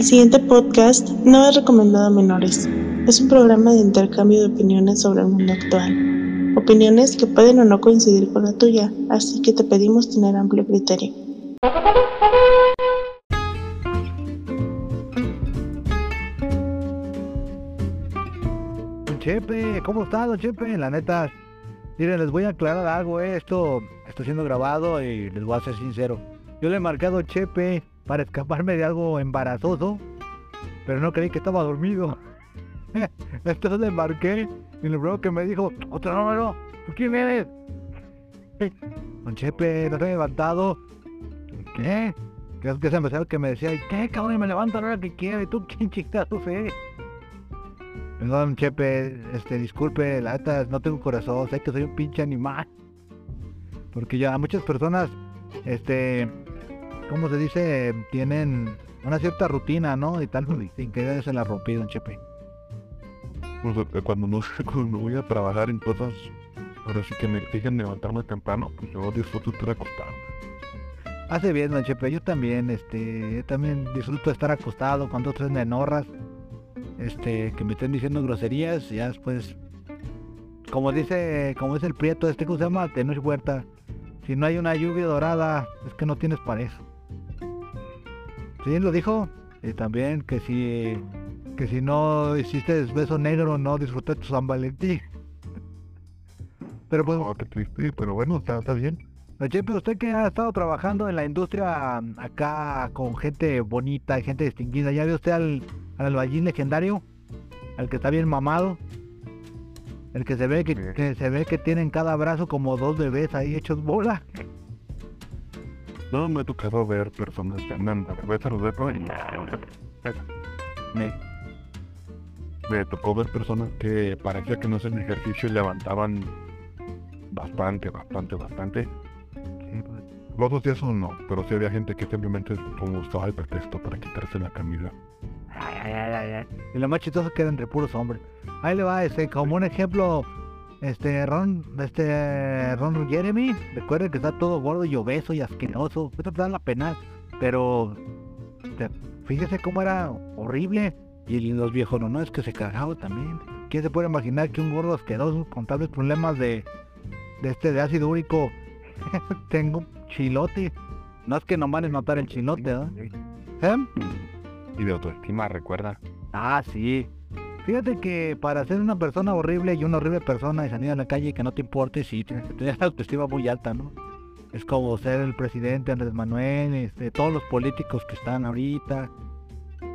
El siguiente podcast no es recomendado a menores. Es un programa de intercambio de opiniones sobre el mundo actual. Opiniones que pueden o no coincidir con la tuya, así que te pedimos tener amplio criterio. Chepe, ¿cómo está, don Chepe? La neta, miren, les voy a aclarar algo, eh. esto está siendo grabado y les voy a ser sincero. Yo le he marcado Chepe para escaparme de algo embarazoso, pero no creí que estaba dormido. Entonces le marqué y el primero que me dijo, otro número, ¿tú quién eres? Don Chepe, no te he levantado. ¿Qué? Es que se empezó que me decía, ¿qué cabrón? Me levanto a la hora que quiero. ¿Y tú quién tú eres? Perdón, Chepe, este, disculpe, la neta, no tengo corazón, sé que soy un pinche animal. Porque ya muchas personas, este, ¿cómo se dice? Tienen una cierta rutina, ¿no? Y tal, sin que se la rompí, don Chepe. Pues, eh, cuando no cuando voy a trabajar en cosas, ahora sí que me exigen levantarme temprano, pues yo disfruto estar acostado. Hace bien, don Chepe, yo también, este, yo también disfruto estar acostado cuando tres nenorras, este, que me estén diciendo groserías, y ya después, como dice, como dice el prieto, este, ¿cómo se llama? De no es huerta. Si no hay una lluvia dorada, es que no tienes pareja. Sí, lo dijo. Y también que si, que si no hiciste beso negro, no disfruté tu San Valentín. Pero pues, Oh, qué triste, pero bueno, está, está bien. Chepe, usted que ha estado trabajando en la industria mm, acá con gente bonita y gente distinguida, ¿ya vio usted al, al legendario? Al que está bien mamado. El que se ve que, que se ve que tiene en cada brazo como dos bebés ahí hechos bola. No me ha tocado ver personas que andan a los dedos y Me- tocó ver personas que parecía que no hacen ejercicio y levantaban bastante, bastante, bastante. Los otros días no, pero sí había gente que simplemente usaba el pretexto para quitarse la camisa. Ay, ay, ay. Y lo más chistoso que entre puros hombres. Ahí le va, este, como un ejemplo, este Ron, este Ron Jeremy, recuerden que está todo gordo y obeso y asqueroso, esto te da la pena, pero fíjese cómo era horrible. Y los viejos no, no es que se cagaba también. ¿Quién se puede imaginar que un gordo asqueroso con tales problemas de, de este de ácido úrico tengo un chilote? No es que no van a notar el chilote, ¿verdad? ¿Eh? Y de autoestima, recuerda. Ah, sí. Fíjate que para ser una persona horrible y una horrible persona y salir a la calle y que no te importe, sí, tienes que tener la autoestima muy alta, ¿no? Es como ser el presidente Andrés Manuel, este, todos los políticos que están ahorita.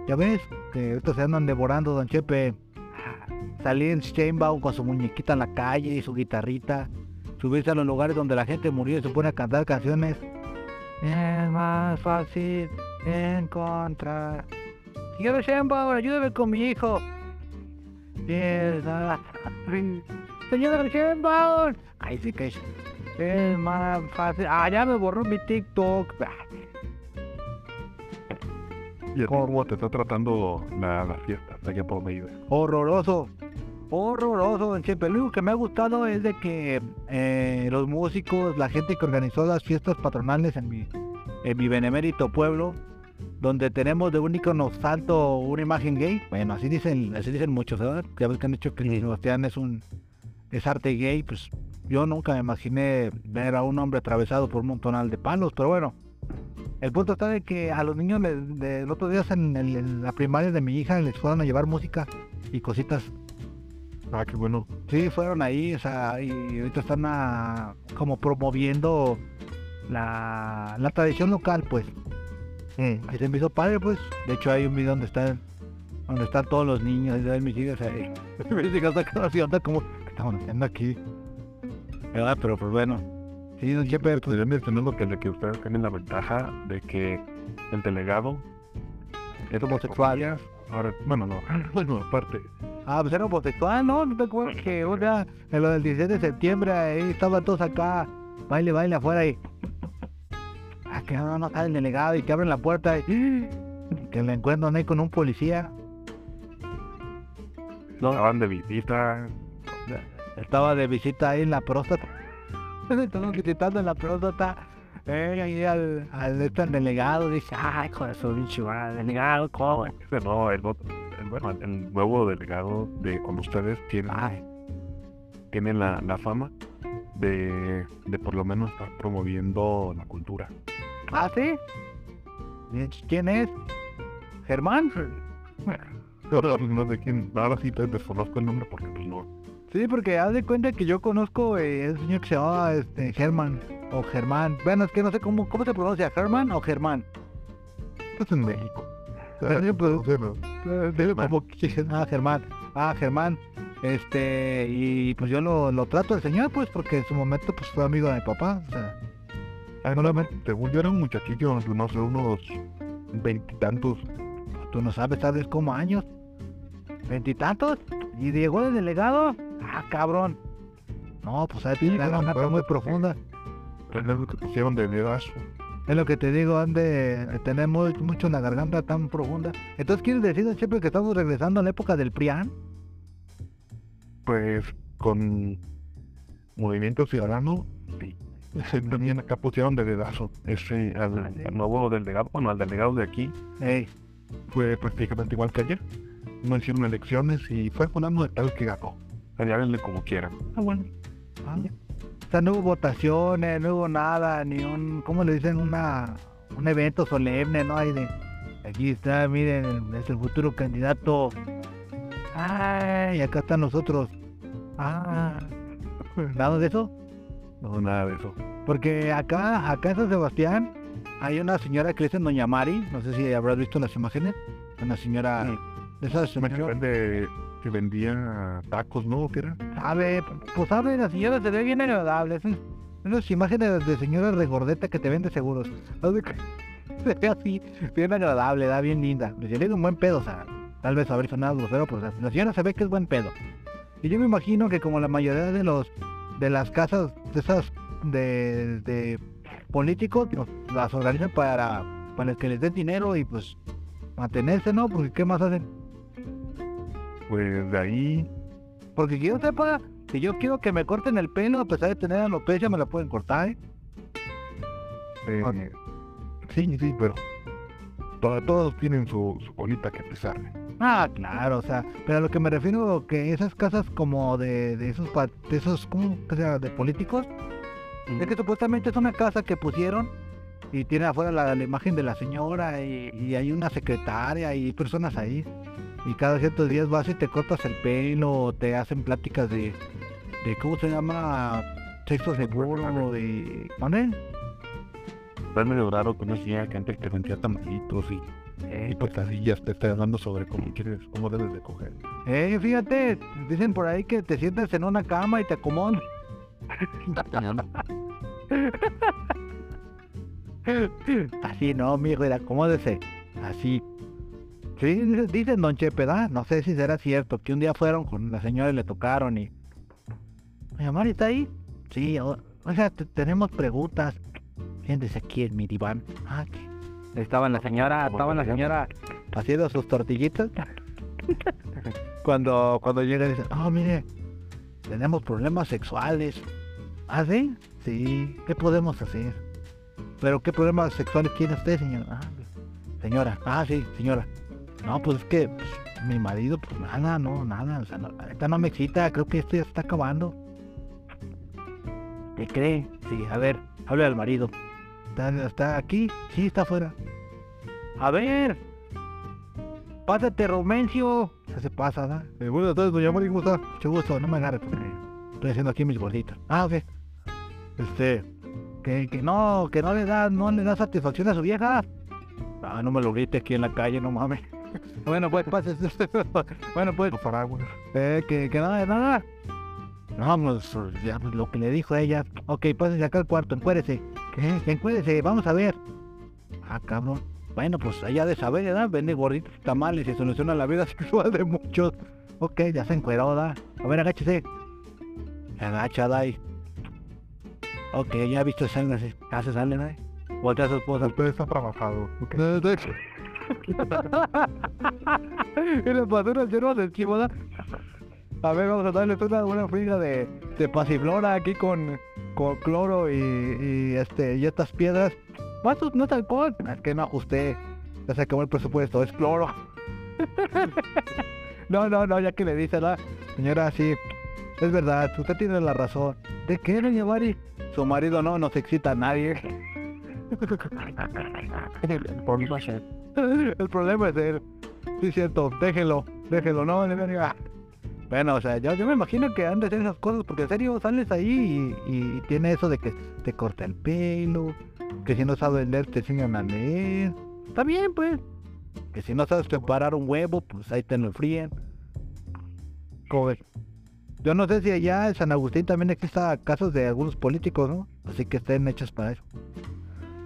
Ya ves, que ahorita se andan devorando, don Chepe. Salir en Sheinbaum con su muñequita en la calle y su guitarrita. Subirse a los lugares donde la gente murió y se pone a cantar canciones. Es más fácil encontrar Señor Sheinbaum, ayúdame con mi hijo. Piedad. Señor Sheinbaum. Ay, sí que es, es más fácil. Ah, ya me borró mi TikTok. ¿Y a ti cómo te está tratando la, la fiesta allá por medio? Horroroso. Horroroso, Chepe. Lo único que me ha gustado es de que eh, los músicos, la gente que organizó las fiestas patronales en mi, en mi benemérito pueblo, donde tenemos de un icono salto una imagen gay. Bueno, así dicen, así dicen muchos, ¿verdad? Ya ves que han dicho que Sebastián es un es arte gay, pues yo nunca me imaginé ver a un hombre atravesado por un montonal de palos, pero bueno. El punto está de que a los niños les- de, los otros días en, el- en la primaria de mi hija les fueron a llevar música y cositas. Ah, qué bueno. Sí, fueron ahí, o sea, y ahorita están ah, como promoviendo la, la tradición local, pues. Ahí se me hizo padre, pues. De hecho, hay un video donde están, donde están todos los niños, y de mis hijas ahí. Mis hijas así, onda como, ¿qué estamos haciendo aquí? ¿Verdad? Pero pues bueno. Sí, don Chepe, pues, Podría mencionar que, de que ustedes tienen la ventaja de que el delegado es homosexual. Ahora, bueno, no, bueno, aparte, Ah, pues era homosexual, ¿no? ¿No te acuerdas que una, en lo del 17 de septiembre, ahí estaban todos acá, baile, baile afuera y... Ah, que no, no sale el delegado y que abren la puerta y... Que le encuentran ahí con un policía. No, estaban de visita, estaba de visita ahí en la próstata. Estaban visitando en la próstata Eh, ahí al, al, este, al delegado dice, ay, hijo de su madre, delegado, ¿cómo? No, el- bueno, el nuevo delegado de con ustedes tiene, Ay, tiene la, la fama de, de por lo menos estar promoviendo la cultura. ¿Ah, sí? ¿Y ¿Quién es? ¿Germán? Ahora no sé quién, ahora sí te desconozco el nombre porque pues no. Sí, porque haz de cuenta que yo conozco eh, ese señor que se llama este, Germán, o Germán. Bueno, es que no sé cómo, cómo se pronuncia, Germán o Germán. Estás en México. Sí, pues. Eh, como que- Ah, Germán. Ah, Germán. Este, y pues yo lo, lo trato al señor, pues, porque en su momento pues fue amigo de mi papá. O sea, Ah, no, según yo era un muchachillo, no sé, unos veintitantos. tú no sabes, sabes como años. ¿Veintitantos? ¿Y llegó de delegado? Ah, cabrón. No, pues ahí tiene una muy profunda. Es lo que pusieron de dedazo. Es lo que te digo, han de tener muy- mucho la garganta tan profunda. Entonces, ¿quieres decir, Chepe, que estamos regresando a la época del PRIAN? Pues con Movimiento Ciudadano, sí. También acá pusieron de dedazo. Ese, al, al nuevo delegado, bueno, al delegado de aquí, fue prácticamente igual que ayer. No hicieron elecciones y fue fulano de tal que ganó. Llámenle como quieran. Ah, bueno. ah, O sea, no hubo votaciones, no hubo nada, ni un, ¿cómo le dicen? Una, un evento solemne, ¿no? Hay de, aquí está, miren, es el futuro candidato. Ay, acá están nosotros. Ah, ¿nada de eso? No, nada de eso. Porque acá, acá en San Sebastián, hay una señora que le dicen Doña Mari, no sé si habrás visto las imágenes, una señora de esas señoras- vende que vendía tacos, ¿no? ¿Qué era? Sabe, pues sabe, la señora se ve bien agradable. Esas, esas imágenes de señora regordeta que te vende seguros. De Se ve así, bien agradable, da bien linda. Le digo un buen pedo, o sea, tal vez haber sonado grosero, pero la señora se ve que es buen pedo. Y yo me imagino que como la mayoría de los de las casas de esas de, de políticos las organizan para, para que les den dinero y pues mantenerse, ¿no? Porque ¿qué más hacen? Pues de ahí, Porque que yo sepa, si yo quiero que me corten el pelo, a pesar de tener alopecia, me la pueden cortar, ¿eh? eh, Ok. sí, sí, pero to- todos tienen su, su colita que pisarle. Ah, claro, o sea, pero a lo que me refiero que esas casas como de, de esos, de esos, ¿cómo que sea? De políticos, es que supuestamente es una casa que pusieron y tiene afuera la, la imagen de la señora y, y hay una secretaria y personas ahí. Y cada ciertos días vas y te cortas el pelo o te hacen pláticas de, de ¿cómo se llama? Sexo seguro, de... ¿Dónde? Es medio raro que no hacía gente que vendía tamalitos y, y potadillas te está hablando sobre cómo quieres, cómo debes de coger. Eh, fíjate, dicen por ahí que te sientas en una cama y te acomodan. Así no, mijo, era acomódese. Así. Sí, dice- dicen don Chepe, ¿da? No sé si será cierto, que un día fueron con la señora y le tocaron y... Oye, Mari, ¿está ahí? Sí, o, o sea, te- tenemos preguntas. Siéntese aquí en mi diván. Ah, ¿qué? Estaba la señora, estaba la señora haciendo sus tortillitas. cuando, cuando llega y dice, oh, mire, tenemos problemas sexuales. ¿Ah, sí? Sí, ¿qué podemos hacer? ¿Pero qué problemas sexuales tiene usted, señora? Ah, señora, ah, sí, señora. No, pues es que pues, mi marido, pues nada, no, nada, o sea, no, neta no me excita, creo que esto ya se está acabando. ¿Qué cree? Sí, a ver, hable al marido. ¿Está, está aquí? Sí, está afuera. A ver, pásate, Romencio. Ya se pasa, ¿da? Eh, buenas tardes, doña Mari, ¿cómo está? Mucho gusto, no me agarre porque estoy haciendo aquí mis gorditas. Ah, ok. Este, que, que no, que no le da, no le da satisfacción a su vieja. Ah, no me lo grite aquí en la calle, no mames. bueno, pues, pase. bueno, pues, eh, que, que nada de nada. No, pues, ya, pues, lo que le dijo ella. Ok, pásese acá al cuarto, encuérdese. ¿Qué? Que encuérdese, vamos a ver. Ah, cabrón. Bueno, pues ella de saber, ¿verdad? Vende gorditos y tamales y soluciona la vida sexual de muchos. Ok, ya se encueró, ¿da? A ver, agáchese. Agachada ahí. Ok, ya ha visto sangre así. Ya se sale, ¿no? Voltea a su esposa. Usted está trabajado. ok. y le pasó una yerba del chivo, ¿da? A ver, vamos a darle una buena friga de, de pasiflora aquí con, con cloro y, y, este y estas piedras. ¿Cuántos no es alcohol? Es que no ajusté. Ya se acabó el presupuesto, es cloro. no, no, no, ya que le dice la señora, sí, es verdad, usted tiene la razón. ¿De qué, doña Mari? Su marido no nos excita a nadie. El problema es él. El problema es él. Sí, cierto, déjelo, déjelo, no, le venga. Bueno, o sea, yo, yo me imagino que han de hacer esas cosas, porque en serio sales ahí y, tiene eso de que te corta el pelo, que si no sabes leer te enseñan a leer. Está bien, pues. Que si no sabes preparar un huevo, pues ahí te lo fríen. ¿Cómo ves? Yo no sé si allá en San Agustín también exista casos de algunos políticos, ¿no? Así que estén hechos para eso.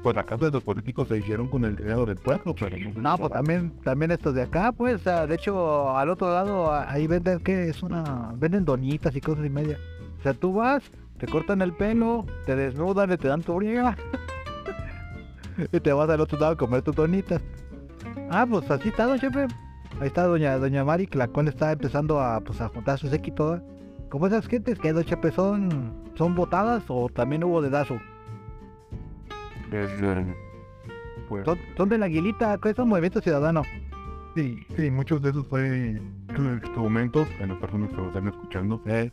Pues acaso de los políticos se hicieron con el dinero del pueblo, pero No, pues también, también estos de acá, pues, de hecho, al otro lado, ahí venden, que es una, venden donitas y cosas y media. O sea, tú vas, te cortan el pelo, te desnudan y te dan tu briega. y te vas al otro lado a comer tus donitas. Ah, pues así está, don Chepe. Ahí está doña, doña Mari, que la cual está empezando a, pues, a juntar su séquito. ¿eh? Como esas gentes que, don Chepe, son, son votadas o también hubo dedazo. Desde, pues, Son, son de la aguilita, que es un movimiento ciudadano. sí, sí, muchos de esos fue en estos momentos, en las personas que lo están escuchando, Eh,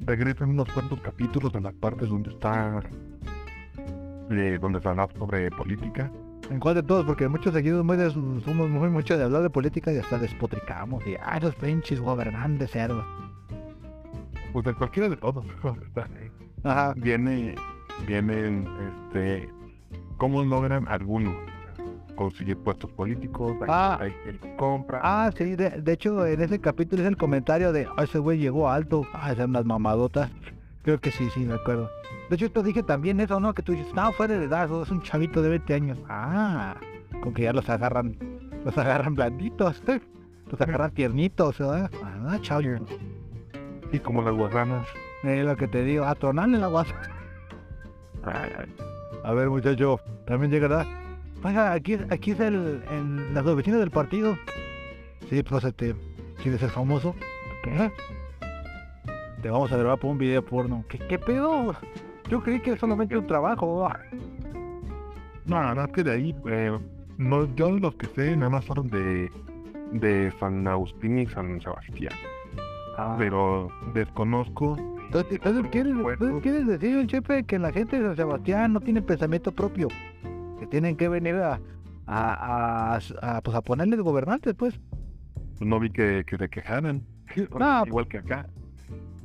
regresan unos cuantos capítulos en las partes donde está, eh, donde se habla sobre política. En cuál de todos, porque muchos seguidos muy de, somos muy mucho de hablar de política y hasta despotricamos. Y, ay, los pinches gobernantes cerdos. Pues de cualquiera de todos. Ajá. viene, vienen, este, cómo logran algunos conseguir puestos políticos, hay, Ah. hay los compra, Ah, sí, de, de hecho, en ese capítulo es el comentario de, "Ah, ese güey llegó alto. Ah, esas unas mamadotas. Creo que sí, sí, me acuerdo. De hecho, te dije también eso, ¿no? Que tú dices, no, fue de edad, es un chavito de 20 años. Ah, con que ya los agarran, los agarran blanditos, los agarran tiernitos, ¿verdad? Ah, chao. y como las guarranas, Es lo que te digo, a tronarle la guasa. A ver, muchacho, también llegará. Oiga, aquí, aquí es el, en las oficinas del partido. Sí, pues este, ¿quieres ser famoso? ¿Qué? Te vamos a grabar por un video porno. ¿Qué, qué pedo? Yo creí que era solamente un trabajo. no, la verdad es que de ahí, eh, no, yo los que sé nada más fueron de, de San Agustín y San Sebastián, Ah. pero desconozco, Entonces, entonces, ¿quieres, entonces, ¿quieres decir, Chepe, que la gente de San Sebastián no tiene pensamiento propio? Que tienen que venir a, a, a, a, pues, a ponerles gobernantes, pues. no vi que, que se quejaran, No, igual que acá.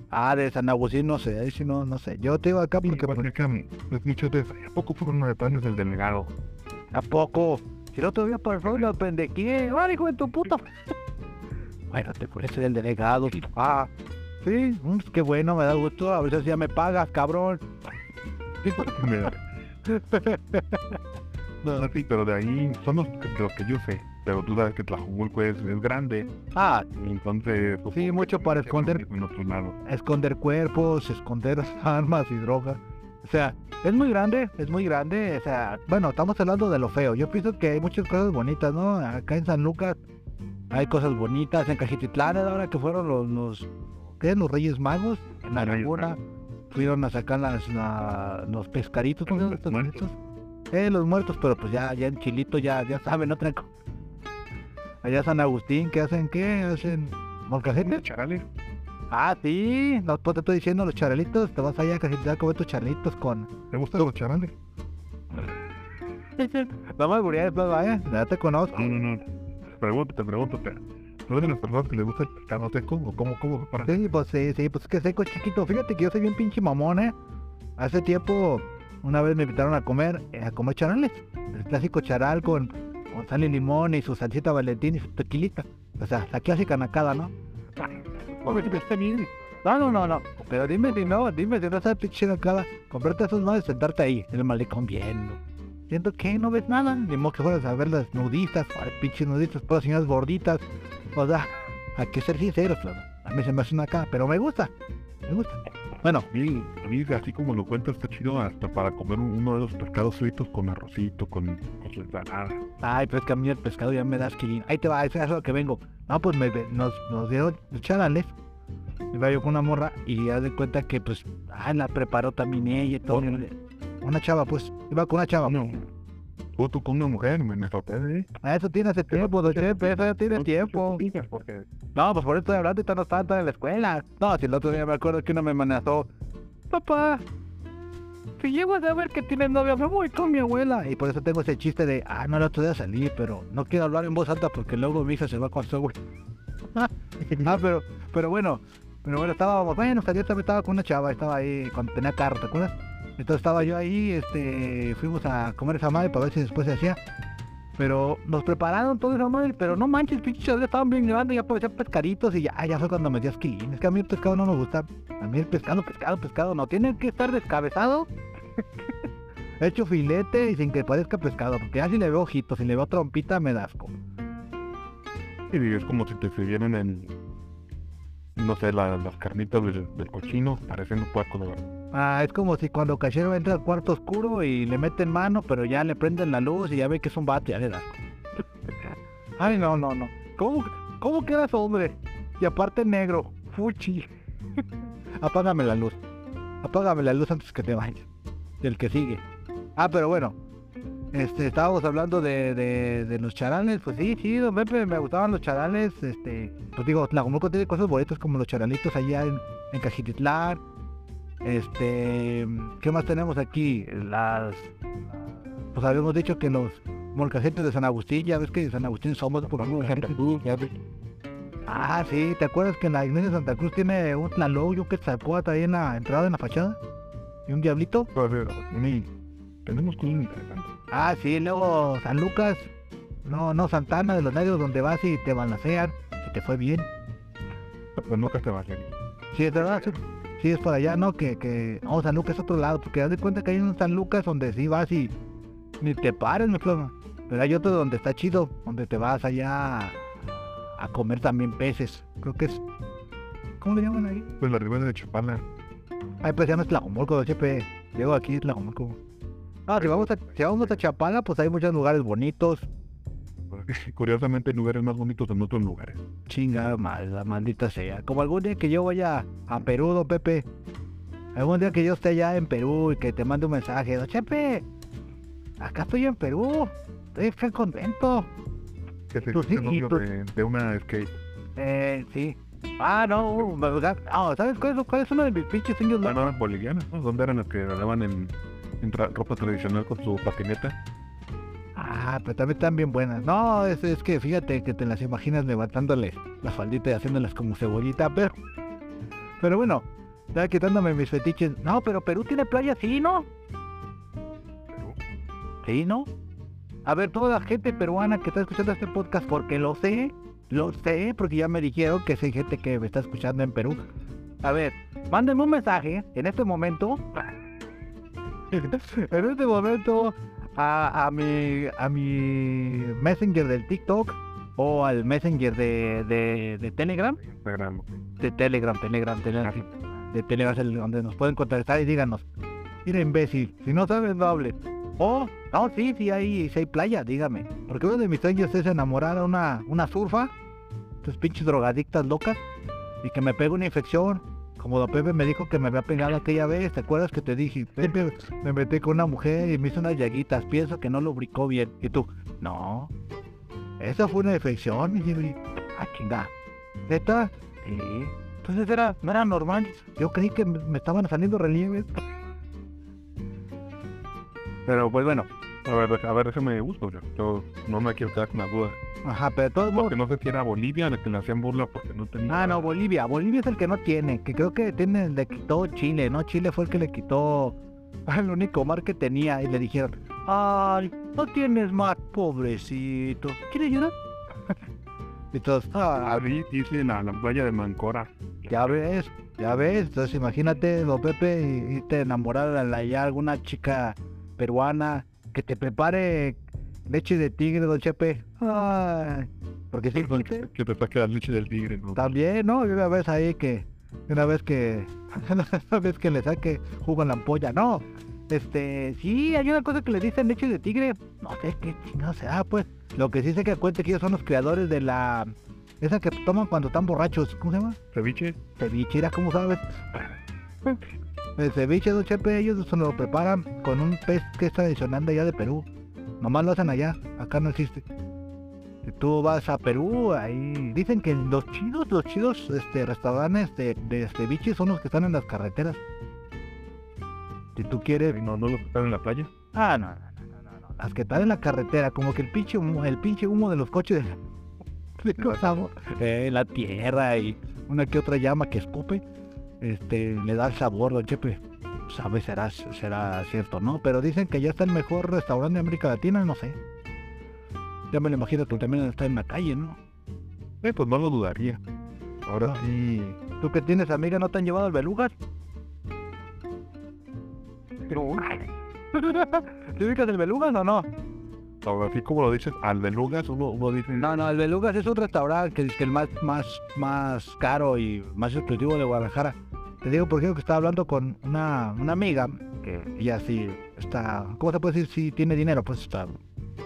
Ah, de San Agustín no sé, ahí sí no, no sé. Yo te digo acá porque igual que acá, pues ¿a poco fueron nueve años del delegado? ¿A poco? Si el otro día pasó y lo pendequé. ¡Ah, hijo de tu puta! bueno, te pones el delegado. Ah, sí, mm, qué bueno, me da gusto. A veces ya me pagas, cabrón. no, sí, pero de ahí son los que, los que yo sé. Pero tú sabes que Tlajumulco es, es grande, Ah, entonces... Sí, mucho para esconder. Esconder cuerpos, esconder armas y drogas. O sea, es muy grande, es muy grande. O sea, bueno, estamos hablando de lo feo. Yo pienso que hay muchas cosas bonitas, ¿no? Acá en San Lucas hay cosas bonitas. En Cajititlán, ahora que fueron los, los, ¿qué? los Reyes Magos, en laguna, fueron a sacar las, la- los pescaditos, ¿cómo estos Muertos. Eh, los muertos, pero pues ya, ya en Chilito, ya, ya saben, otra cosa. Allá San Agustín, ¿qué hacen? ¿Qué? ¿Hacen molcajete? Charales. Ah, sí, no pues te estoy diciendo los charelitos, te vas allá a Cajititlán a comer tus charelitos con... ¿Te gustan los charales? Vamos a burlar vaya, ya te conozco. No, no, no. Pregunto, te pregunto, te. ¿Tú eres de las personas que les gusta el pescado seco o cómo, cómo para Sí, pues sí, sí, pues es que seco chiquito. Fíjate que yo soy bien pinche mamón, ¿eh? Hace tiempo, una vez me invitaron a comer, eh, a comer charales. El clásico charal con, con sal y limón y su salsita valentín y su tequilita. O sea, la clásica nacada, ¿no? Bien. No, no, no, no. Pero dime no, dime si no esa pinche nacada. Comprarte esos madres, sentarte ahí, en el malecón viendo. Siento que no ves nada, ni modo que fueras a ver las nudistas, pinches nudistas, todas señoras gorditas. O sea, hay que ser sinceros, claro. A mí se me hace una cara, pero me gusta, me gusta. Bueno, A mí, a mí, así como lo cuentas, está chido hasta para comer un- uno de los pescados fritos con arrocito, con, con su ensalada. ay, pero es que a mí el pescado ya me da asquilín. Ahí te va, eso es lo que vengo. No, pues me, nos, nos dieron charales Iba yo con una morra y ya de cuenta que pues, ah, la preparó también ella y todo. Una chava, pues, iba con una chava. No. Tú, con una mujer, me, sorprende. Ah, Eso tiene hace tiempo, don Chepe, eso ya tiene tiempo. No, pues por eso estoy hablando y no estaba tan en la escuela. No, si el otro día me acuerdo que uno me amenazó. Papá, si llego a saber que tienes novia, me voy con mi abuela. Y por eso tengo ese chiste de, ah, no, el otro día salí, pero no quiero hablar en voz alta porque luego mi hija se va con su abuela. ah, pero, pero bueno, pero bueno, estábamos, bueno, ayer también estaba con una chava, estaba ahí cuando tenía carro, ¿te acuerdas? Entonces estaba yo ahí, este, fuimos a comer esa madre para ver si después se hacía. Pero nos prepararon todo esa madre, pero no manches, pinches ya estaban bien grabando, ya parecían pescaditos y ya, ya fue cuando me dio asquilín. Es que a mí el pescado no me gusta. A mí el pescado, pescado, pescado, no. Tiene que estar descabezado, hecho filete y sin que parezca pescado. Porque ya si le veo ojitos, si le veo trompita, me da asco. y es como si te sirvieran en, no sé, la- las carnitas del, del cochino, parecen un puerco de verdad. Ah, es como si cuando Cachero entra al cuarto oscuro y le meten mano, pero ya le prenden la luz y ya ve que es un vato, ya le da. Ay, no, no, no. ¿Cómo, cómo quedas hombre? Y aparte negro, fuchi. Apágame la luz. Apágame la luz antes que te vayas. Del que sigue. Ah, pero bueno. Este, estábamos hablando de, de, de los charales, pues sí, sí, don Pepe, me gustaban los charales, este, pues digo, Tlajomulco tiene cosas bonitas como los charalitos allá en, en Cajititlán, este, ¿qué más tenemos aquí? Las, pues habíamos dicho que los molcajetes de San Agustín, ya ves que de San Agustín somos por alguna gente. Ah, sí, ¿te acuerdas que en la iglesia de Santa Cruz tiene un tlaloyo que sacó ahí en la entrada, en la fachada? ¿Y un diablito? Sí, tenemos cosas interesantes. Ah, sí, luego San Lucas, no, no, Santana de los Negros, donde vas y te balancean, si te fue bien. Pero nunca te vas a. Sí, es verdad, sí, sí, es por allá, ¿no? Que, que, no, San Lucas es otro lado, porque haz de cuenta que hay un San Lucas donde sí vas y ni te pares, mi ploma. Pero hay otro donde está chido, donde te vas allá a, a comer también peces. Creo que es, ¿cómo le llaman ahí? Pues la ribera de Chapala. Ay, pues ya no es Tlajomulco, chepe. Llego aquí, es Tlajomulco. Ah, si vamos, a, si vamos a Chapala, pues hay muchos lugares bonitos. Curiosamente hay lugares más bonitos en otros lugares. Chinga la maldita sea. Como algún día que yo vaya a Perú, don Pepe. Algún día que yo esté allá en Perú y que te mande un mensaje, don Chepe. Acá estoy en Perú. Estoy bien contento. Que se Pues sí, novio tú- de, de una skate. Eh, sí. Ah, no, me- ah, ¿sabes cuál es, cuál es uno de mis pinches sueños? Ah, no? bolivianas, ¿no? ¿Dónde eran las que andaban en, en tra- ropa tradicional con su patineta? Ah, pero también están bien buenas. No, es, es que fíjate que te las imaginas levantándole la faldita y haciéndolas como cebollita, pero... Pero bueno, ya quitándome mis fetiches. No, pero Perú tiene playa, sí, ¿no? Perú. Sí, ¿no? A ver, toda la gente peruana que está escuchando este podcast, porque lo sé, lo sé, porque ya me dijeron que hay gente que me está escuchando en Perú. A ver, mándenme un mensaje en este momento. en este momento a, a mi a mi messenger del TikTok o al messenger de, de, de Telegram. Instagram. De Telegram, Telegram, Telegram. De Telegram es el donde nos pueden contactar y díganos. Mira, imbécil, si no sabes, no hables. Oh, no, sí, sí hay, sí hay playa, dígame. Porque uno de mis sueños es enamorar a una, una surfa, tus pinches drogadictas locas, y que me pegue una infección. Como Don Pepe me dijo que me había pegado aquella vez, ¿te acuerdas que te dije? Pepe, me metí con una mujer y me hizo unas llaguitas, pienso que no lubricó bien. Y tú, no, esa fue una infección, Jimmy. Ah, chinga. ¿Neta? Sí. Entonces era, no era normal. Yo creí que me estaban saliendo relieves. Pero pues bueno, A ver, a ver, déjame gusto. Yo, yo no me quiero quedar con la duda. ajá, pero de todos modos. Porque no sé si era Bolivia la que le hacían burla porque no tenía. Ah, no, Bolivia. Bolivia es el que no tiene, que creo que tiene, le quitó Chile, ¿no? Chile fue el que le quitó el único mar que tenía y le dijeron, ay, no tienes mar, pobrecito. ¿Quieres llorar? y todos, ah, Ahí dice la, la playa de Mancora. ya ves, ya ves. Entonces imagínate, don Pepe, y, y te enamorar a la- ya alguna chica peruana que te prepare leche de tigre, don Chepe. Ay, porque sí, Que, que te saque la leche del tigre, ¿no? También, ¿no? Y una vez ahí que, una vez que, una vez que le saque jugo en la ampolla, no. Este, sí, hay una cosa que le dicen leche de tigre, no sé qué chingado sea, pues. Lo que sí sé que cuente que ellos son los creadores de la Esa que toman cuando están borrachos. ¿Cómo se llama? Ceviche. Ceviche, ¿era cómo sabes? El ceviche, don Chepe, ellos se lo preparan con un pez que es tradicional de allá de Perú. Nomás lo hacen allá, acá no existe. Si tú vas a Perú, ahí dicen que los chidos, los chidos este, restaurantes de, de ceviche son los que están en las carreteras. Si tú quieres... No, no los que están en la playa. Ah, no, no, no, no, no. Las que están en la carretera, como que el pinche humo, el pinche humo de los coches de, de eh, la tierra y una que otra llama que escupe, este, le da el sabor, don Chepe. Sabe, será, será cierto, ¿no? Pero dicen que ya está el mejor restaurante de América Latina, no sé. Ya me lo imagino que también está en la calle, ¿no? Eh, pues no lo dudaría. Ahora sí. ¿Tú que tienes amiga no te han llevado al belugas? No, ¿Te ubicas el belugas o no? ahora sí como lo dices, al belugas uno, uno dice. No, no, el Belugas es un restaurante que es el más, más, más caro y más exclusivo de Guadalajara. Te digo por ejemplo que estaba hablando con una, una amiga que ella sí está, ¿cómo se puede decir? Si tiene dinero, pues está.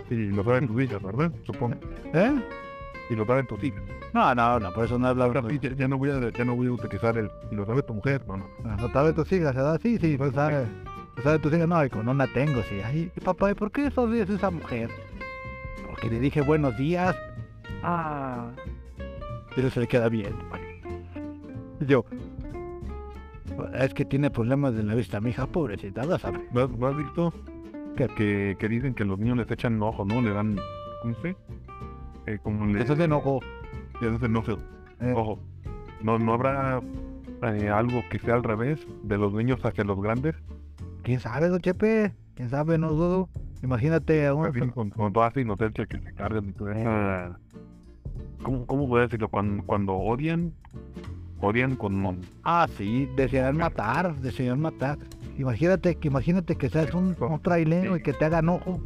Y lo traen tus hijas, ¿verdad? Supongo. ¿Eh? Y lo traen tus hijas. No, no, no, por eso no habla. Ya, ya no voy a, ya no voy a utilizar el. Y lo sabe tu mujer, no, no. No sabe tus hijas, ¿verdad? Sí, sí, pues sabe. Pues sabe tus hijas, no, y con una tengo, sí. Ay, papá, ¿y por qué sonríes esa mujer? Porque le dije buenos días. Ah. Pero se le queda bien. Y yo. Es que tiene problemas de la vista, mi hija, pobrecita, ¿la sabe? ¿No has, has visto? Que, que dicen que los niños les echan ojos, ¿no? Le dan. ¿Cómo se? Eh, como le. Eso es de enojo. Ya es enojo. Eh, Ojo. No, no habrá eh, algo que sea al revés de los niños hacia los grandes. ¿Quién sabe, don Chepe? ¿Quién sabe? No dudo. Imagínate a un... Así, con, con toda esa inocencia que se cargan y todo eso. ¿Cómo, ¿Cómo puedo decirlo? Cuando, cuando odian, odian con. Ah, sí, desean matar, desean matar. Imagínate que imagínate que seas un, un trailero y que te hagan ojo.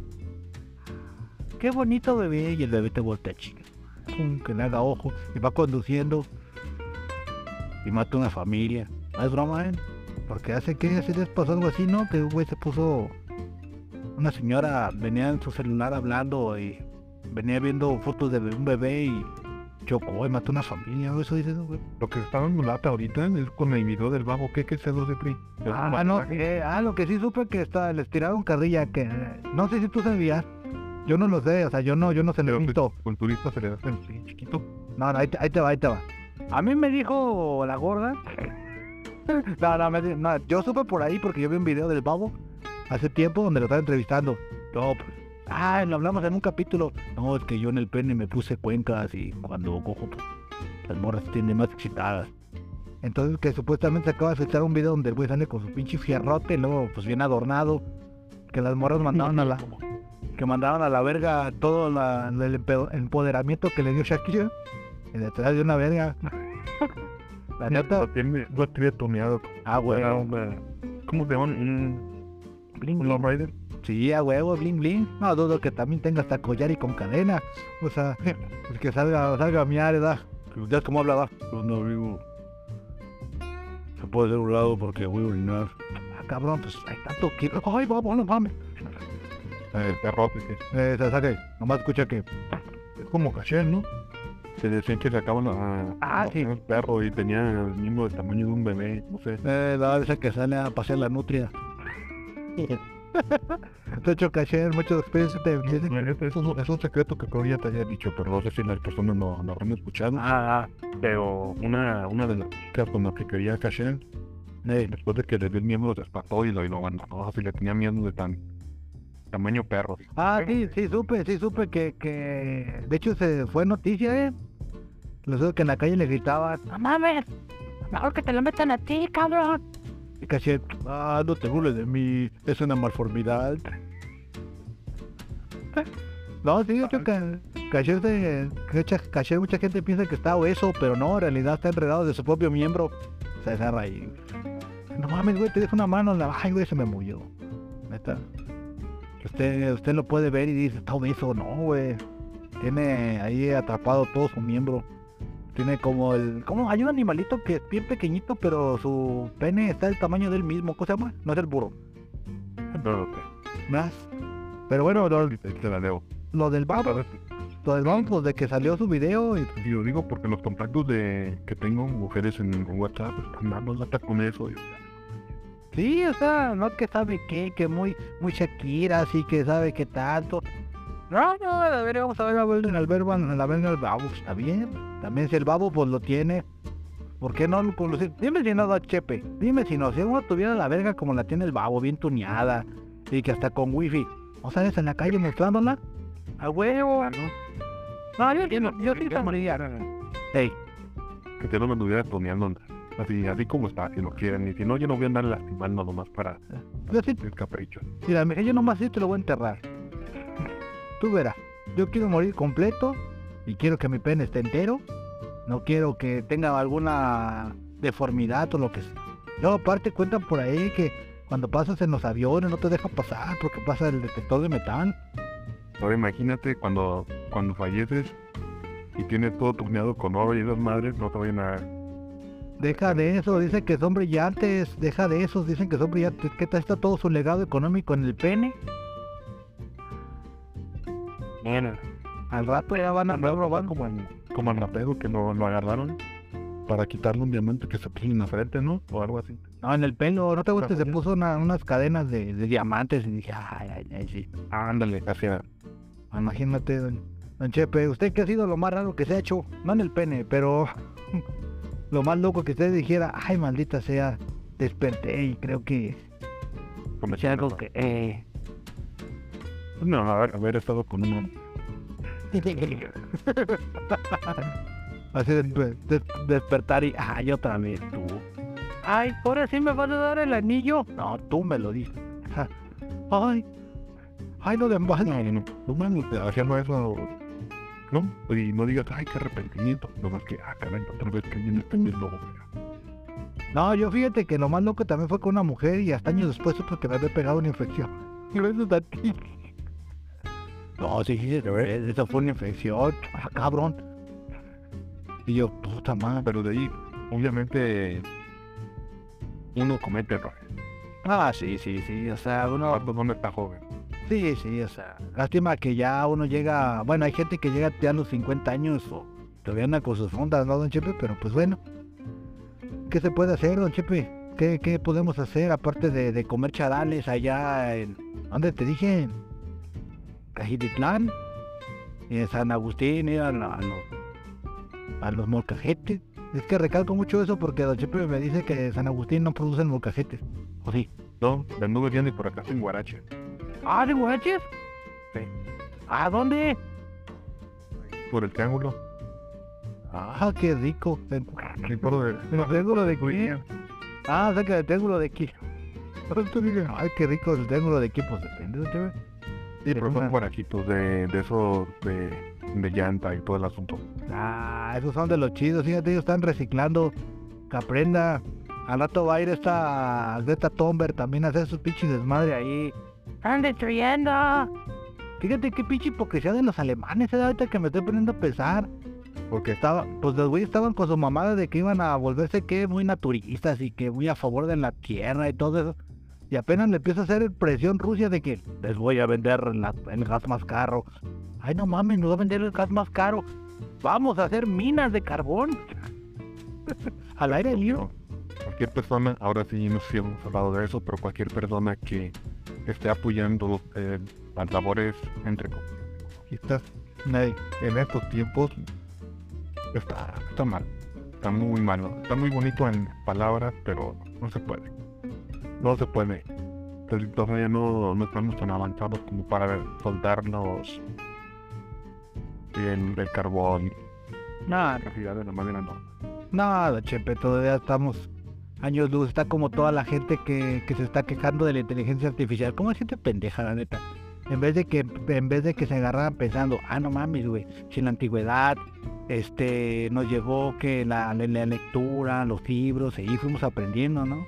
Qué bonito bebé y el bebé te voltea chica. Pum, que le haga ojo y va conduciendo y mata una familia. No es broma, ¿eh? Porque hace que hace les pasó algo así, ¿no? Que un güey se puso una señora venía en su celular hablando y venía viendo fotos de un bebé y chocó y mató una familia. Eso dices, güey. Lo que está dando lata ahorita es con el video del vago. ¿Qué, qué es eso de PRI? Ah, no, eh, ah, lo que sí supe que está, les tiraron carrilla que no sé si tú sabías. Yo no lo sé, o sea, yo no, yo no se lo que visto. culturista se le da así chiquito. No, no, ahí te, ahí te va, ahí te va. A mí me dijo la gorda. No, no, me no, yo supe por ahí porque yo vi un video del babo hace tiempo donde lo estaba entrevistando. No, pues, ah, lo hablamos en un capítulo. No, es que yo en el pene me puse cuencas y cuando cojo, pues, las morras se tienen más excitadas. Entonces que supuestamente se acaba de filtrar un video donde el güey sale con su pinche fierrote, y luego pues bien adornado. Que las morras mandaron a la, que mandaron a la verga todo la- el empoderamiento que le dio Shakira. Y detrás de una verga. La neta. Lo tiene, lo tiene tuneado. Ah, güey. ¿Cómo se llama? Un, Bling, un bling. lowrider. Sí, a huevo, bling bling. No dudo que también tenga hasta collar y con cadena. O sea, pues que salga, salga a miar, ¿verdad? Ya es como habla. Pues no, amigo. Se puede ser un lado porque voy a orinar. Ah, cabrón, pues hay tanto que. Ay, vamos, no mames. El perrote que Eh, se sale. Nomás escucha que. es como caché, ¿no? Se decían que sacaban a, Ah, sí. un perro y tenía el mismo tamaño de un bebé, no sé. Eh, la esa que sale a pasear la nutria. De hecho, caché en muchas experiencias de Es, es un, es un secreto que creo ya te había dicho, pero no sé si las personas no lo habrán escuchado. Ah, Pero una, una de las chicas con las que quería caché, eh, después de que le dio el miembro, se espantó y lo, y lo abandonó. Así le tenía miedo de tan tamaño perro. Ah, sí, sí, supe, sí, supe que, que... De hecho, se fue noticia, ¿eh? Lo sé que en la calle le gritaban, no mames, mejor que te lo metan a ti, cabrón. Y caché, ah, no te burles de mí, es una malformidad. No, sí, de hecho, que caché, de, mucha gente piensa que está obeso, pero no, en realidad está enredado de su propio miembro. Se agarra ahí. No mames, güey, te dejo una mano en la... Ay, güey, se me murió. Neta. Usted, usted lo puede ver y dice, está obeso, no, güey. Tiene ahí atrapado todo su miembro. Tiene como el... como Hay un animalito que es bien pequeñito, pero su pene está del tamaño del mismo. ¿Cómo se llama? No es el burro. No lo sé. Más. Pero bueno, lo, Te, la debo. lo del babo. Pero Pues vamos, pues de que salió su video y Y lo digo porque los contactos de que tengo mujeres en WhatsApp están dando lata con eso. y- Sí, o sea, no que sabe qué, que muy, muy Shakira, así que sabe qué tanto. No, no, a ver, vamos a ver a ver en el verbo, en la verga el babo, está bien. También si el babo pues lo tiene, ¿por qué no lo conducir? Dime si no da chepe, dime si no, si uno tuviera la verga como la tiene el babo, bien tuneada, y que hasta con wifi, ¿no sales en la calle mostrándola? A huevo, ¿no? No, yo, yo, yo sí moriría. Ey, Que te no me estuviera toneando así, así como está, si lo quieren. Y si no, yo no voy a andar lastimando nomás para yo sí el capricho. Mira, yo nomás sí te lo voy a enterrar. Tú verás, yo quiero morir completo y quiero que mi pene esté entero. No quiero que tenga alguna deformidad o lo que sea. Luego aparte cuentan por ahí que cuando pasas en los aviones no te dejan pasar porque pasa el detector de metal. Ahora imagínate cuando, cuando falleces y tienes todo tuneado con oro y esas madres, no te vayan a... Deja de eso, dicen que son brillantes, deja de esos, dicen que son brillantes. ¿Qué tal está todo su legado económico en el pene? Al rato ya van a robar como en, como en rapero que lo, lo agarraron para quitarle un diamante que se puso en la frente, ¿no? O algo así. No, en el pelo, ¿no te gusta? Se puso una- unas cadenas de, de diamantes y dije, ay, ay, ay, sí. Ándale, así era. Imagínate, don, don Chepe, ¿usted qué ha sido lo más raro que se ha hecho? No en el pene, pero lo más loco que usted dijera, ay, maldita sea, desperté y creo que Con es algo que... Eh... No, haber, haber estado con uno. Así de, de- despertar y, ay, otra vez tú. Ay, ahora sí me vas a dar el anillo. No, tú me lo dices. Ay, ay, no de más. No, no, no. No haciendo eso. No, y no digas, ay, qué arrepentimiento. Nomás que, ah, caray, otra vez que viene este mismo. No, yo fíjate que lo más loco también fue con una mujer y hasta años después supe que me había pegado una infección. Gracias a ti. No, sí, sí, eh, eso fue una infección. Ah, cabrón. Y yo, puta madre. Pero de ahí, obviamente, uno comete errores. Ah, sí, sí, sí. O sea, uno. ¿Cuánto dónde está joven? Sí, sí, o sea. Lástima que ya uno llega. Bueno, hay gente que llega ya a los 50 años o todavía anda con sus fundas, ¿no, don Chepe? Pero pues bueno. ¿Qué se puede hacer, don Chepe? ¿Qué, qué podemos hacer aparte de, de comer charales allá en. ¿Dónde te dije? Cajititlán. Y en San Agustín, ir a, la- a los. a los molcajetes. Es que recalco mucho eso porque don Chepe me dice que San Agustín no producen molcajetes. ¿O sí? No, las nubes vienen por acá en Guarache. Ah, ¿de guaches? Sí. ¿A dónde? Por el triángulo. Ah, qué rico. El Sí, por el- triángulo de qué? Ah, cerca del triángulo de aquí. Ay, qué rico el triángulo de aquí, pues depende de. Sí, pero son guarachitos de, de esos de, de llanta y todo el asunto. Ah, esos son de los chidos, fíjate, ellos están reciclando. Que aprenda. Al rato va a ir esta Greta Thunberg también a hacer sus pinches desmadre ahí. ¡Están destruyendo! Fíjate qué pinche hipocresía de los alemanes, eh, ahorita que me estoy poniendo a pensar. Porque estaba, pues los güeyes estaban con su mamada de que iban a volverse que muy naturistas y que muy a favor de la tierra y todo eso. Y apenas le empieza a hacer presión Rusia de que les voy a vender la- el gas más caro. Ay, no mames, nos va a vender el gas más caro. Vamos a hacer minas de carbón. Al aire libre. Cualquier persona, ahora sí no sé si hemos hablado de eso, pero cualquier persona que esté apoyando eh, las labores entre ecologistas en estos tiempos está, está mal. Está muy malo. Está muy bonito en palabras, pero no se puede. No se puede. Todavía no, no estamos tan avanzados como para soltarnos el, el carbón, Nada, la de la madera, no. nada, Chepe, todavía estamos años luz. Está como toda la gente que, que se está quejando de la inteligencia artificial. ¿Cómo es gente pendeja, la neta? En vez de que, en vez de que se agarraran pensando, ah, no mames, güey, si en la antigüedad este nos llevó que la, la- la lectura, los libros, y ahí fuimos aprendiendo, ¿no?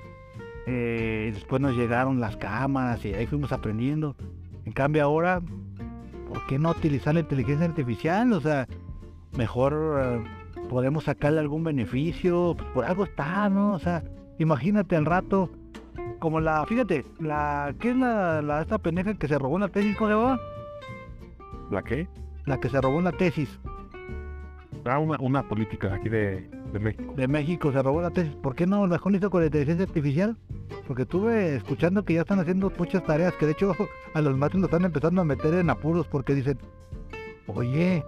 Eh, después nos llegaron las cámaras y ahí fuimos aprendiendo. En cambio ahora, ¿por qué no utilizar la inteligencia artificial? O sea, mejor eh, podemos sacarle algún beneficio, pues, por algo está, ¿no? O sea, imagínate al rato, como la, fíjate, la, ¿qué es la, la esta pendeja que se robó una tesis, ¿cómo se llama? ¿La qué? la que se robó la tesis Ah, una, una política aquí de, de México. de México, se robó la tesis. ¿Por qué no mejor hizo con la inteligencia artificial? Porque estuve escuchando que ya están haciendo muchas tareas, que de hecho a los maestros lo están empezando a meter en apuros porque dicen, oye,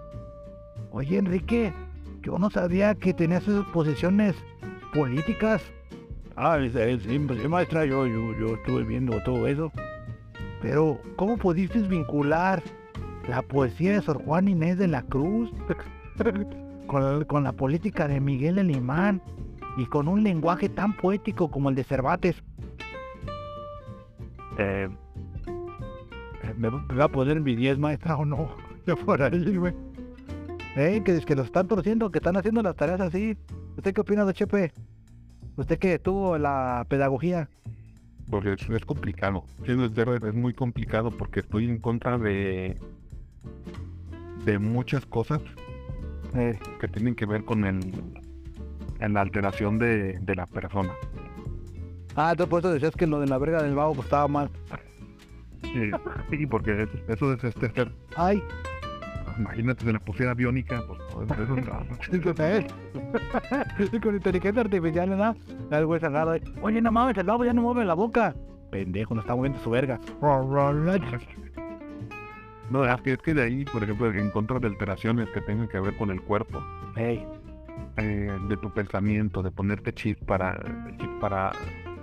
oye Enrique, yo no sabía que tenías esas posiciones políticas. Ah, sí, pues, sí, maestra, yo, yo, yo estuve viendo todo eso. Pero, ¿cómo pudiste vincular la poesía de Sor Juan Inés de la Cruz con, con la política de Miguel Alemán y con un lenguaje tan poético como el de Cervantes? Eh, ¿me, me va a poner mi 10, maestra, o no? Ya por ahí, güey. Eh, que es que lo están torciendo, que están haciendo las tareas así. ¿Usted qué opina, don Chepe? Usted que tuvo la pedagogía. Porque es, es complicado. Es muy complicado porque estoy en contra de de muchas cosas Eh, que tienen que ver con el en la alteración de, de la persona. ah, entonces por eso decías que lo de la verga del vago pues, estaba mal. Sí, sí, porque es- eso es este ser. Ay, Imagínate si le pusiera biónica, pues eso es ¿eh? Y con inteligencia artificial, ¿verdad? El güey agarra Oye, no mames, el vago ya no mueve la boca. Pendejo, no está moviendo su verga. No, es que, es que de ahí, por ejemplo, en contra de alteraciones que tengan que ver con el cuerpo, eh, de tu pensamiento, de ponerte chip para chip para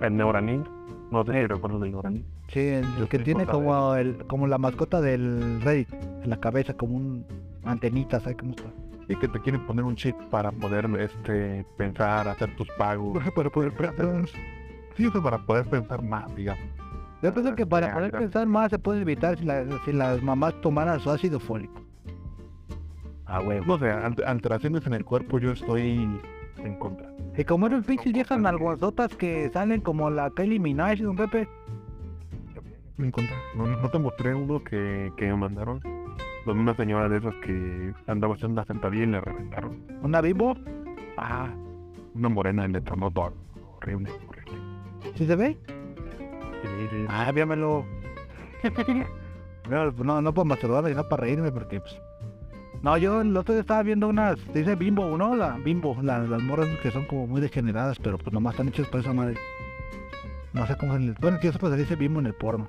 el Neuralink. No sé, recuerdo del Neuralink. sí, el, el que tiene de- como, el, como la mascota del Reddit en la cabeza, como un antenita, ¿sabes cómo está? Y que te quieren poner un chip para poder este pensar, hacer tus pagos. para poder pensar. Sí, para poder pensar más, digamos. Yo pienso que para poder pensar más se puede evitar si, la- si las mamás tomaran su ácido fólico. Ah, huevo. No sé, al- alteraciones en el cuerpo yo estoy en contra. Y como eran pinches viejas nalgonzotas que salen como la Kylie Minaj, don Pepe. En contra. No, no te mostré uno que, que me mandaron. Donde una señora de esas que andaba haciendo una sentadilla y le reventaron. ¿Una bimbo? Ah, Una morena le tronó todo. Horrible, horrible. ¿sí se ve? Ah, véamelo. No, no, para masturbarme, sino para reírme, porque pues... No, yo el otro día estaba viendo unas, dice bimbo, ¿no? La bimbo, la- las morras que son como muy degeneradas, pero pues nomás están hechas para esa madre. No sé cómo se les... Bueno, que eso pues se dice bimbo en el porno.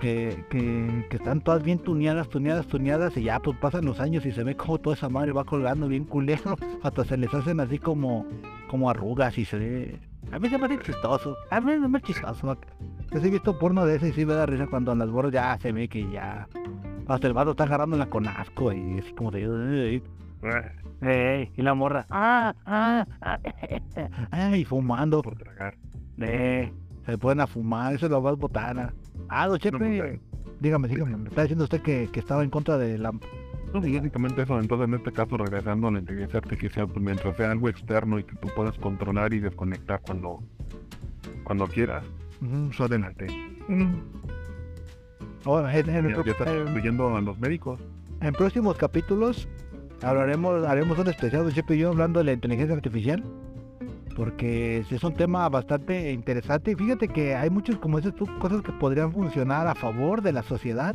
Que, que, que están todas bien tuneadas, tuneadas, tuneadas, y ya pues pasan los años y se ve como toda esa madre va colgando bien culero. Hasta se les hacen así como, como arrugas y se ve... A mí se me hace chistoso. A mí no me es chistoso. Yo sí he visto porno de ese y sí me da risa cuando en las borras ya se ve que ya... Hasta el vato está agarrándola con asco y así como de... "Ey, ey", y la morra... Ah, ah, ah, ay, fumando. Por tragar. Eh, se pueden a fumar, eso es lo más botana. Ah, don Chepe, pues, dígame, dígame, me está diciendo usted que, que estaba en contra de la... No, básicamente eso, entonces en este caso regresando a la inteligencia artificial, pues mientras sea algo externo y que tú puedas controlar y desconectar cuando, cuando quieras, Ujú. pues adelante. Ahora, en, en- Ya, ya estás en- incluyendo a los médicos. en próximos capítulos hablaremos, haremos un especial, don Chepe y yo, hablando de la inteligencia artificial. Porque es un tema bastante interesante. Y fíjate que hay muchas, como dices tú, cosas que podrían funcionar a favor de la sociedad.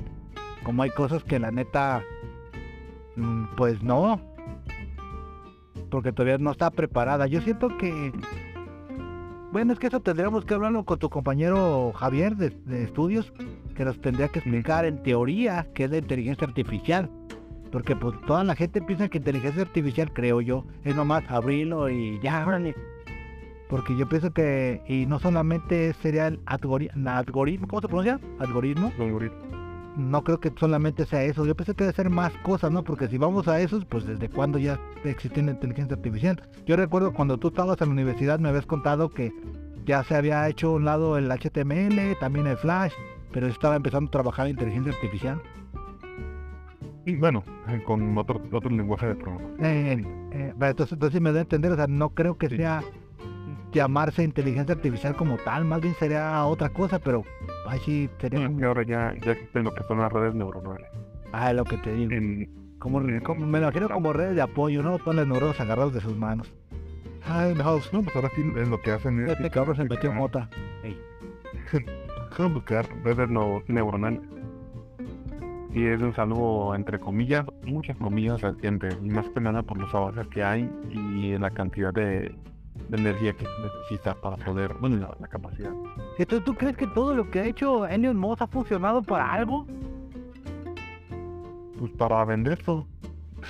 Como hay cosas que la neta, pues no. Porque todavía no está preparada. Yo siento que... Bueno, es que eso tendríamos que hablarlo con tu compañero Javier de, estudios, que nos tendría que explicar en teoría qué es la inteligencia artificial. Porque pues toda la gente piensa que inteligencia artificial, creo yo, es nomás abrirlo y ya, órale. Porque yo pienso que, y no solamente sería el algori- algoritmo, ¿cómo se pronuncia? Algoritmo. No creo que solamente sea eso, yo pienso que debe ser más cosas, ¿no? Porque si vamos a eso, pues desde cuándo ya existía la inteligencia artificial. Yo recuerdo cuando tú estabas en la universidad me habías contado que ya se había hecho un lado el HTML, también el Flash, pero estaba empezando a trabajar en inteligencia artificial. Y bueno, eh, con otro, otro lenguaje de programación. Eh, eh, entonces, entonces me da a entender, o sea, no creo que Sí. sea llamarse inteligencia artificial como tal, más bien sería otra cosa, pero ay sí sería Y como, ahora ya, ya existen lo que son las redes neuronales. ah, lo que te digo, En, como, como- me imagino como redes de apoyo, ¿no? Todas las neuronas agarrados de sus manos. Ay, no, no, pues ahora sí es lo que hacen es Este cabrón se metió mota. Déjame buscar redes no- neuronales. y es un saludo entre comillas, muchas comillas y más que nada por los avances que hay y la cantidad de, de energía que se necesita para poder, bueno, la, la capacidad. Entonces, ¿tú crees que todo lo que ha hecho Elon Musk ha funcionado para algo? Pues para vender todo.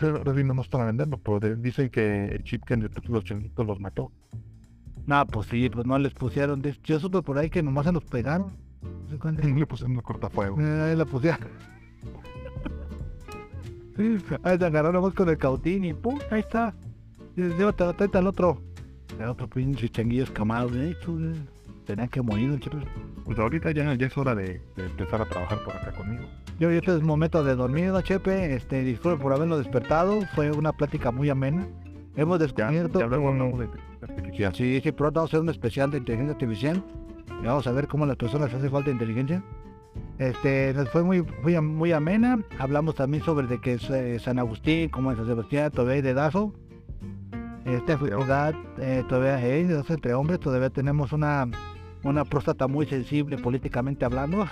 Reddy no es para venderlo, pero dicen que el chip que los chinitos los mató. No, pues sí, pues no les pusieron. de- Yo supe por ahí que nomás se los pegaron. No sé. Le pusieron un cortafuego. Eh, Ahí la pusieron. Ahí te agarraron nomás con el cautín y ¡pum! Ahí está. Llévate, al otro. El otro pinche changuillo escamado. Tú, eh, Tenían que morir el chico. Pues ahorita ya, ya es hora de, de empezar a trabajar por acá conmigo. Yo, este es momento de dormir, don Chepe. Este, disculpe por haberlo despertado. Fue una plática muy amena. Hemos Ya, descubierto. ya luego hablamos de inteligencia artificial. Sí, sí, pronto vamos a hacer un especial de inteligencia artificial. Y vamos a ver cómo a las personas hace falta inteligencia. Este, nos fue muy, muy, muy amena. Hablamos también sobre de que es, eh, San Agustín, como en San Sebastián, todavía hay dedazo. Esta edad, eh, todavía dedazo entre hombres, todavía tenemos una, una próstata muy sensible políticamente hablando.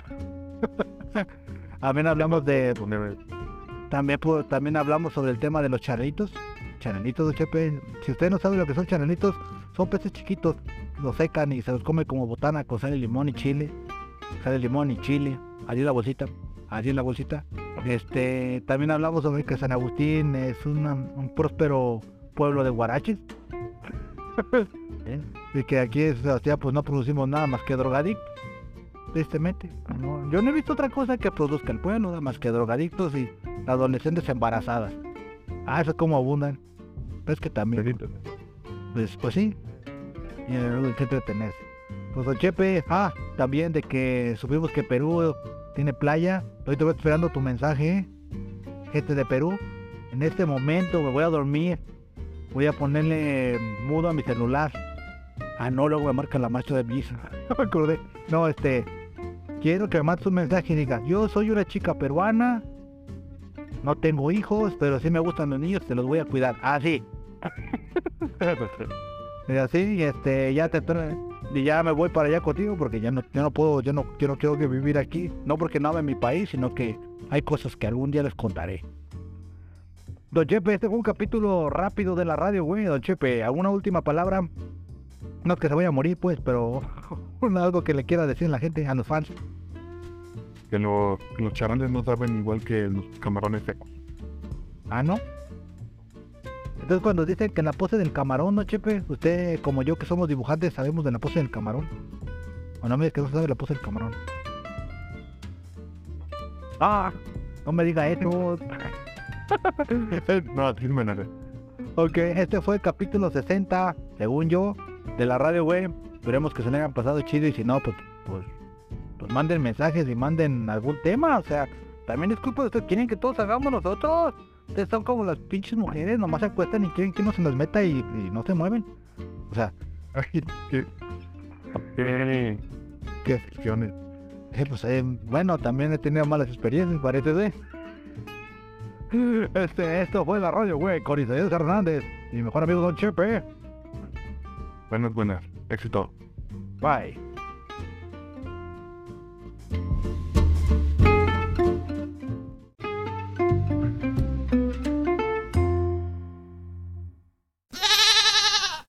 también hablamos de, también, pu- también hablamos sobre el tema de los chanelitos. Chanelitos Chepe. Si usted no sabe lo que son chanelitos, son peces chiquitos. Los secan y se los come como botana con sal y limón y chile. Sal y limón y chile. Allí la bolsita. Allí la bolsita. Este, también hablamos sobre que San Agustín es una- un próspero pueblo de guaraches. ¿Eh? Y que aquí en Sebastián pues no producimos nada más que drogadictos. Tristemente. No, yo no he visto otra cosa que produzca el pueblo, nada más que drogadictos y adolescentes embarazadas. Ah, eso es como abundan. Es que también, pues, pues sí. Y hay que entretenerse. Pues don Chepe, ah, también de que supimos que Perú tiene playa. Estoy todavía esperando tu mensaje, ¿eh? gente de Perú. En este momento me voy a dormir. Voy a ponerle mudo a mi celular. Ah, no, luego me marca la maestra de visa. No me acordé. No, este. Quiero que me mandes un mensaje y diga, yo soy una chica peruana. No tengo hijos, pero sí me gustan los niños, te los voy a cuidar. Ah, sí. Y así, este, ya te y ya me voy para allá contigo porque ya no, ya no puedo, ya no, yo no quiero que vivir aquí. No porque no ame mi país, sino que hay cosas que algún día les contaré. Don Chepe, este fue un capítulo rápido de la radio, güey. Don Chepe, ¿alguna última palabra? No es que se vaya a morir, pues, pero algo que le quiera decir a la gente, a los fans. Que los, los charales no saben igual que los camarones secos. Ah, ¿no? Entonces cuando dicen que en la pose del camarón, ¿no, Chepe? Usted, como yo que somos dibujantes, sabemos de la pose del camarón. O no me diga que no sabe la pose del camarón. Ah, no me diga eso. no, sí me nada. Ok, este fue el capítulo 60, según yo, de la radio, güey. Esperemos que se le hayan pasado chido y si no, pues, pues, pues manden mensajes y manden algún tema. O sea, también es culpa de ustedes. Quieren que todos hagamos nosotros. Ustedes son como las pinches mujeres, nomás se acuestan y quieren que uno se nos meta y, y no se mueven. O sea, Ay, qué. Qué. Eh, pues, eh, bueno, también he tenido malas experiencias, parece de. Este, esto fue la radio, güey, con Isaías Hernández mi mejor amigo Don Chepe. Buenas, buenas. Éxito. Bye.